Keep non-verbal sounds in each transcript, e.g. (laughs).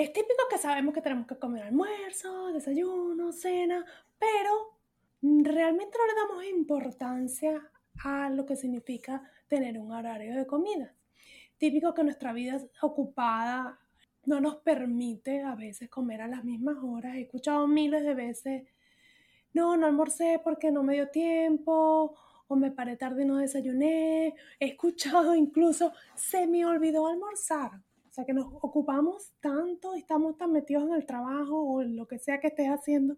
Es típico que sabemos que tenemos que comer almuerzo, desayuno, cena, pero realmente no le damos importancia a lo que significa tener un horario de comida. Típico que nuestra vida ocupada no nos permite a veces comer a las mismas horas. He escuchado miles de veces, no, no almorcé porque no me dio tiempo, o me paré tarde y no desayuné. He escuchado incluso, se me olvidó almorzar. Sea, que nos ocupamos tanto y estamos tan metidos en el trabajo o en lo que sea que estés haciendo,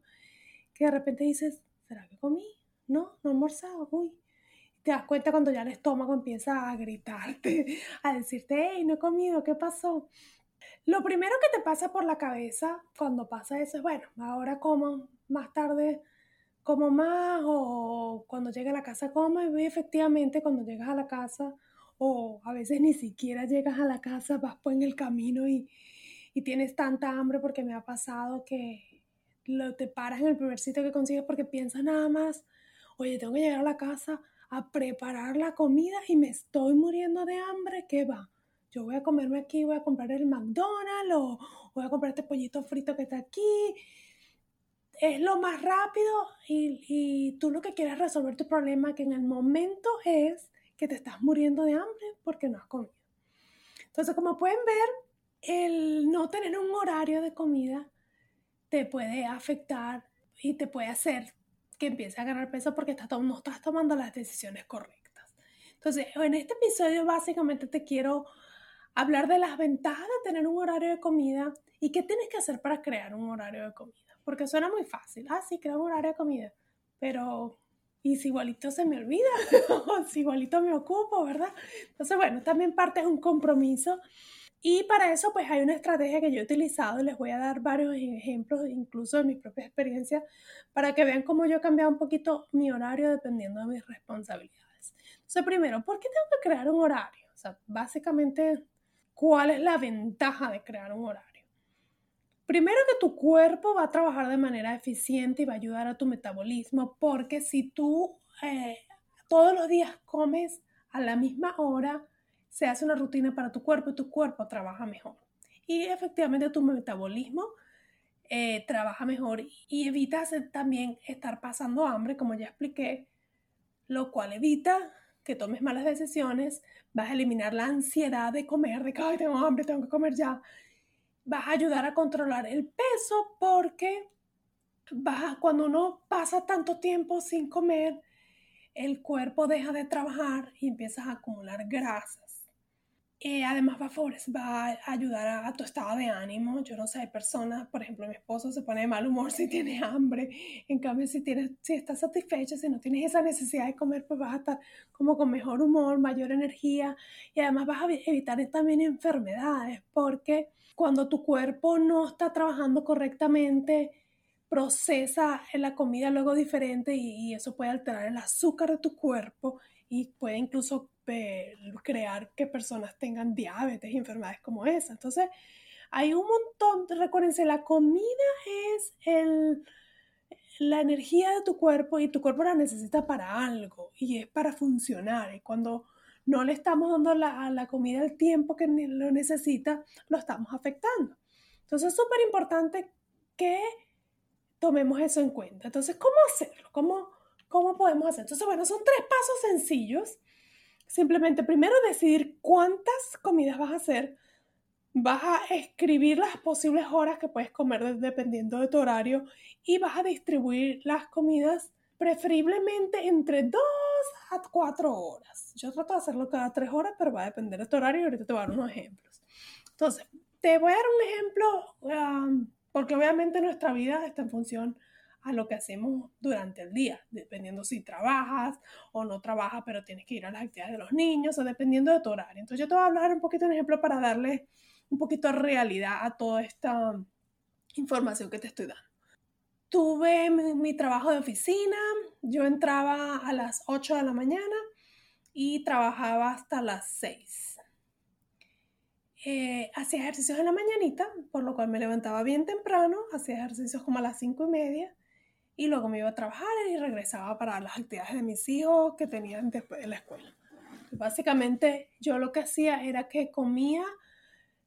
que de repente dices, ¿será que comí? No, no he almorzado, uy. te das cuenta cuando ya el estómago empieza a gritarte, (laughs) a decirte, hey, no he comido, ¿qué pasó? Lo primero que te pasa por la cabeza cuando pasa eso es, bueno, ahora como, más tarde como más, o cuando llegue a la casa como, y efectivamente cuando llegas a la casa o a veces ni siquiera llegas a la casa, vas por en el camino y, y tienes tanta hambre porque me ha pasado que lo, te paras en el primer sitio que consigues porque piensas nada más, oye, tengo que llegar a la casa a preparar la comida y me estoy muriendo de hambre, ¿qué va? Yo voy a comerme aquí, voy a comprar el McDonald's o voy a comprar este pollito frito que está aquí. Es lo más rápido y, y tú lo que quieres resolver tu problema que en el momento es que te estás muriendo de hambre porque no has comido. Entonces, como pueden ver, el no tener un horario de comida te puede afectar y te puede hacer que empieces a ganar peso porque no estás tomando las decisiones correctas. Entonces, en este episodio básicamente te quiero hablar de las ventajas de tener un horario de comida y qué tienes que hacer para crear un horario de comida. Porque suena muy fácil. Ah, sí, creo un horario de comida. Pero y si igualito se me olvida, (laughs) o si igualito me ocupo, ¿verdad? Entonces, bueno, también parte de un compromiso. Y para eso, pues hay una estrategia que yo he utilizado les voy a dar varios ejemplos, incluso de mi propia experiencia, para que vean cómo yo he cambiado un poquito mi horario dependiendo de mis responsabilidades. Entonces, primero, ¿por qué tengo que crear un horario? O sea, básicamente, ¿cuál es la ventaja de crear un horario? Primero que tu cuerpo va a trabajar de manera eficiente y va a ayudar a tu metabolismo, porque si tú eh, todos los días comes a la misma hora, se hace una rutina para tu cuerpo y tu cuerpo trabaja mejor. Y efectivamente tu metabolismo eh, trabaja mejor y evitas también estar pasando hambre, como ya expliqué, lo cual evita que tomes malas decisiones, vas a eliminar la ansiedad de comer, de que Ay, tengo hambre, tengo que comer ya, vas a ayudar a controlar el peso porque vas cuando uno pasa tanto tiempo sin comer, el cuerpo deja de trabajar y empiezas a acumular grasas. Eh, además va a, va a ayudar a, tu estado de ánimo. Yo no sé, hay personas, por ejemplo, mi esposo se pone de mal humor si tiene hambre. En cambio, si, tienes, si estás satisfecho, si no tienes esa necesidad de comer, pues vas a estar como con mejor humor, mayor energía y además vas a evitar también enfermedades porque cuando tu cuerpo no está trabajando correctamente, procesa la comida luego diferente y, eso puede alterar el azúcar de tu cuerpo y puede incluso crear que personas tengan diabetes y enfermedades como esa. Entonces, hay un montón, recuérdense, la comida es el, la energía de tu cuerpo y tu cuerpo la necesita para algo y es para funcionar. Y cuando no le estamos dando la, a la comida el tiempo que lo necesita, lo estamos afectando. Entonces es súper importante que tomemos eso en cuenta. Entonces, ¿cómo hacerlo? ¿Cómo, ¿Cómo podemos hacer? Entonces, bueno, son tres pasos sencillos simplemente primero decidir cuántas comidas vas a hacer. Vas a escribir las posibles horas que puedes comer dependiendo de tu horario y vas a distribuir las comidas preferiblemente entre 2 a 4 horas. Yo trato de hacerlo cada 3 horas, pero va a depender de tu horario y ahorita te voy a dar unos ejemplos. Entonces, te voy a dar un ejemplo porque obviamente nuestra vida está en función a lo que hacemos durante el día, dependiendo si trabajas o no trabajas, pero tienes que ir a las actividades de los niños o dependiendo de tu horario. Entonces yo te voy a hablar un poquito de un ejemplo para darle un poquito de realidad a toda esta información que te estoy dando. Tuve mi, trabajo de oficina, yo entraba a las 8 de la mañana y trabajaba hasta las 6. Eh, hacía ejercicios en la mañanita, por lo cual me levantaba bien temprano, hacía ejercicios como a las 5 y media y luego me iba a trabajar y regresaba para las actividades de mis hijos que tenían después de la escuela. Básicamente yo lo que hacía era que comía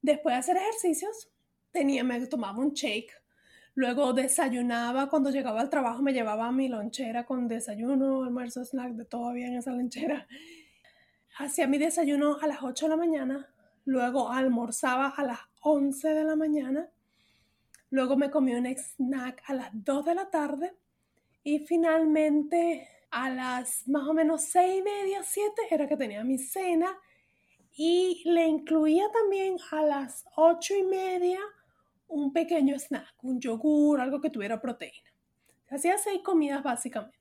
después de hacer ejercicios, tenía, me tomaba un shake, luego desayunaba, cuando llegaba al trabajo me llevaba mi lonchera con desayuno, almuerzo, snack, de todo bien en esa lonchera. Hacía mi desayuno a las 8 de la mañana, luego almorzaba a las 11 de la mañana Luego me comí un snack a las 2 de la tarde y finalmente a las más o menos 6 y media, 7 era que tenía mi cena y le incluía también a las 8 y media un pequeño snack, un yogur, algo que tuviera proteína. Hacía seis comidas básicamente.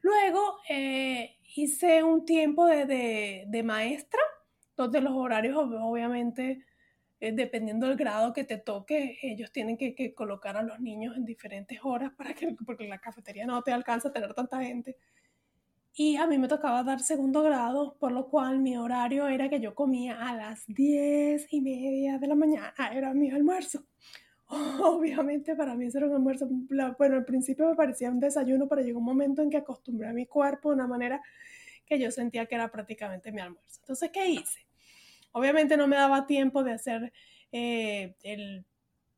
Luego eh, hice un tiempo de, de maestra, donde los horarios obviamente eh, dependiendo del grado que te toque, ellos tienen que, colocar a los niños en diferentes horas para que, porque la cafetería no te alcanza a tener tanta gente. Y a mí me tocaba dar segundo grado, por lo cual mi horario era que yo comía a las diez y media de la mañana, era mi almuerzo. (laughs) Obviamente para mí era un almuerzo, bueno, al principio me parecía un desayuno, pero llegó un momento en que acostumbré a mi cuerpo de una manera que yo sentía que era prácticamente mi almuerzo. Entonces, ¿qué hice? Obviamente no me daba tiempo de hacer eh, el,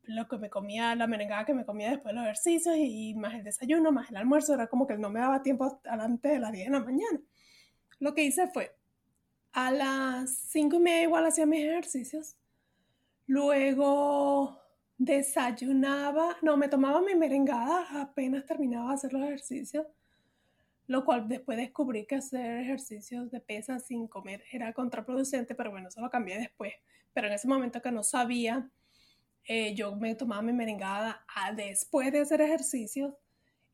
lo que me comía, la merengada que me comía después de los ejercicios y, más el desayuno, más el almuerzo, era como que no me daba tiempo antes de las 10 de la mañana. Lo que hice fue, a las 5 y media igual hacía mis ejercicios, luego desayunaba, no, me tomaba mi merengada apenas terminaba de hacer los ejercicios lo cual después descubrí que hacer ejercicios de pesas sin comer era contraproducente, pero bueno, eso lo cambié después. Pero en ese momento que no sabía, eh, yo me tomaba mi merengada después de hacer ejercicios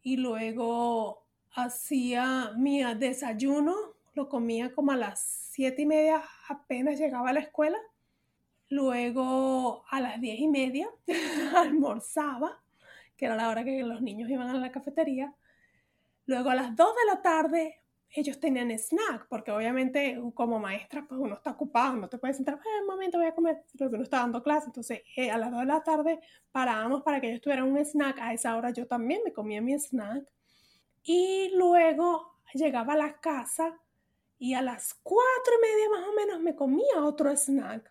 y luego hacía mi desayuno, lo comía como a las siete y media, apenas llegaba a la escuela. Luego a las diez y media (laughs) almorzaba, que era la hora que los niños iban a la cafetería Luego a las 2 de la tarde ellos tenían snack, porque obviamente como maestra pues uno está ocupado, no te puedes sentar, en un momento voy a comer, porque uno está dando clase, entonces eh, a las 2 de la tarde parábamos para que ellos tuvieran un snack, a esa hora yo también me comía mi snack. Y luego llegaba a la casa y a las 4 y media más o menos me comía otro snack.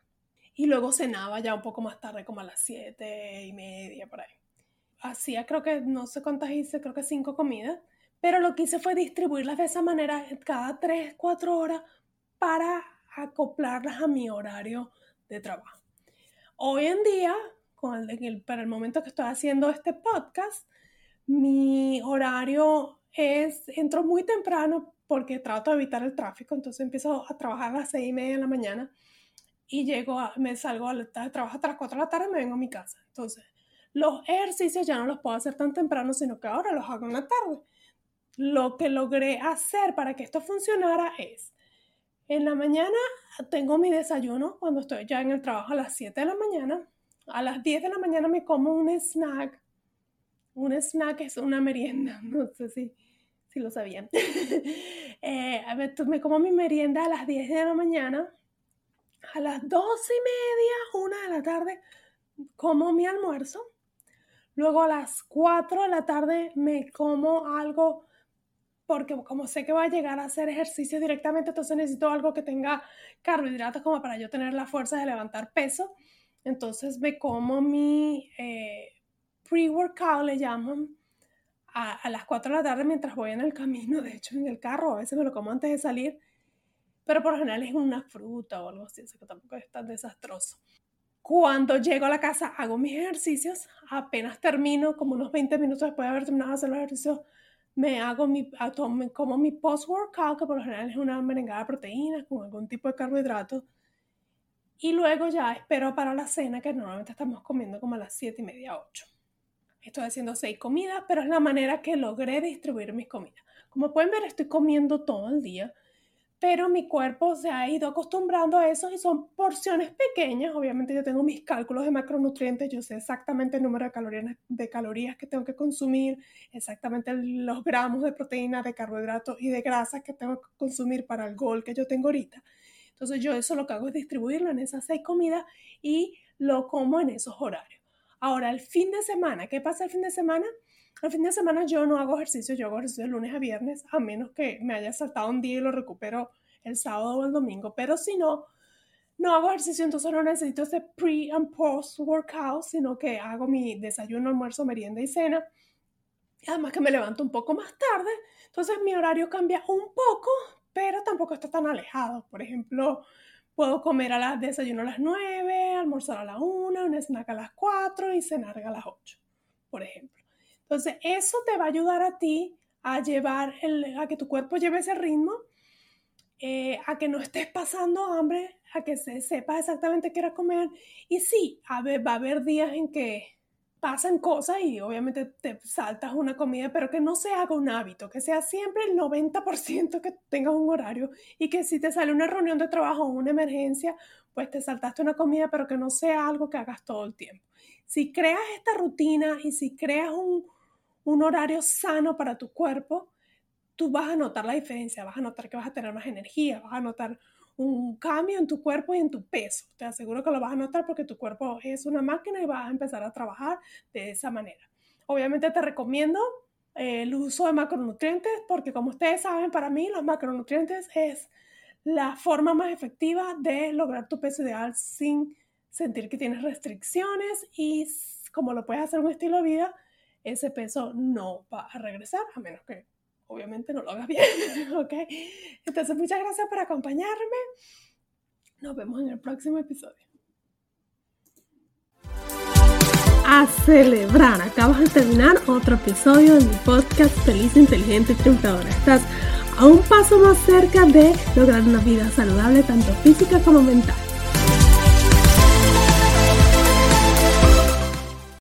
Y luego cenaba ya un poco más tarde, como a las 7 y media por ahí. Hacía creo que, no sé cuántas hice, creo que 5 comidas pero lo que hice fue distribuirlas de esa manera cada 3, 4 horas para acoplarlas a mi horario de trabajo. Hoy en día, para el momento que estoy haciendo este podcast, mi horario es, entro muy temprano porque trato de evitar el tráfico, entonces empiezo a trabajar a las 6 y media de la mañana y llego a, me salgo al trabajo hasta las 4 de la tarde y me vengo a mi casa. Entonces, los ejercicios ya no los puedo hacer tan temprano, sino que ahora los hago en la tarde lo que logré hacer para que esto funcionara es, en la mañana tengo mi desayuno cuando estoy ya en el trabajo a las 7 de la mañana. A las 10 de la mañana me como un snack. Un snack es una merienda, (laughs) no sé si, si lo sabían. (laughs) eh, me como mi merienda a las 10 de la mañana. A las 12 y media, una de la tarde, como mi almuerzo. Luego a las 4 de la tarde me como algo porque como sé que va a llegar a hacer ejercicio directamente, entonces necesito algo que tenga carbohidratos como para yo tener la fuerza de levantar peso. Entonces me como mi eh, pre-workout, le llaman, a, las 4 de la tarde mientras voy en el camino, de hecho en el carro, a veces me lo como antes de salir. pero por lo general es una fruta o algo así, así que tampoco es tan desastroso. Cuando llego a la casa hago mis ejercicios, apenas termino, como unos 20 minutos después de haber terminado de hacer los ejercicios, me hago mi, como mi post-workout, que por lo general es una merengada de proteínas con algún tipo de carbohidrato. Y luego ya espero para la cena, que normalmente estamos comiendo como a las 7 y media, 8. Estoy haciendo 6 comidas, pero es la manera que logré distribuir mis comidas. Como pueden ver, estoy comiendo todo el día pero mi cuerpo se ha ido acostumbrando a eso y son porciones pequeñas. Obviamente yo tengo mis cálculos de macronutrientes, yo sé exactamente el número de calorías, de calorías que tengo que consumir, exactamente los gramos de proteína, de carbohidratos y de grasas que tengo que consumir para el gol que yo tengo ahorita. Entonces yo eso lo que hago es distribuirlo en esas seis comidas y lo como en esos horarios. Ahora, el fin de semana, ¿qué pasa el fin de semana? El fin de semana yo no hago ejercicio, yo hago ejercicio de lunes a viernes, a menos que me haya saltado un día y lo recupero el sábado o el domingo. Pero si no, no hago ejercicio, entonces no necesito ese pre and post workout, sino que hago mi desayuno, almuerzo, merienda y cena. Además que me levanto un poco más tarde, entonces mi horario cambia un poco, pero tampoco está tan alejado. Por ejemplo, puedo comer a las desayuno a las 9, almorzar a la 1, un snack a las 4 y cenar a las 8, por ejemplo. Entonces, eso te va a ayudar a ti a llevar, el, a que tu cuerpo lleve ese ritmo, eh, a que no estés pasando hambre, a que se, sepas exactamente qué era comer. Y sí, a ver, va a haber días en que pasan cosas y obviamente te saltas una comida, pero que no se haga un hábito, que sea siempre el 90% que tengas un horario y que si te sale una reunión de trabajo o una emergencia, pues te saltaste una comida, pero que no sea algo que hagas todo el tiempo. Si creas esta rutina y si creas un, un horario sano para tu cuerpo, tú vas a notar la diferencia, vas a notar que vas a tener más energía, vas a notar un cambio en tu cuerpo y en tu peso. Te aseguro que lo vas a notar porque tu cuerpo es una máquina y vas a empezar a trabajar de esa manera. Obviamente te recomiendo eh, el uso de macronutrientes porque como ustedes saben, para mí los macronutrientes es la forma más efectiva de lograr tu peso ideal sin sentir que tienes restricciones y como lo puedes hacer un estilo de vida, ese peso no va a regresar, a menos que obviamente no lo hagas bien, (laughs) ¿ok? Entonces, muchas gracias por acompañarme. Nos vemos en el próximo episodio. A celebrar, acabas de terminar otro episodio de mi podcast Feliz, Inteligente y Triunfadora. Estás a un paso más cerca de lograr una vida saludable, tanto física como mental.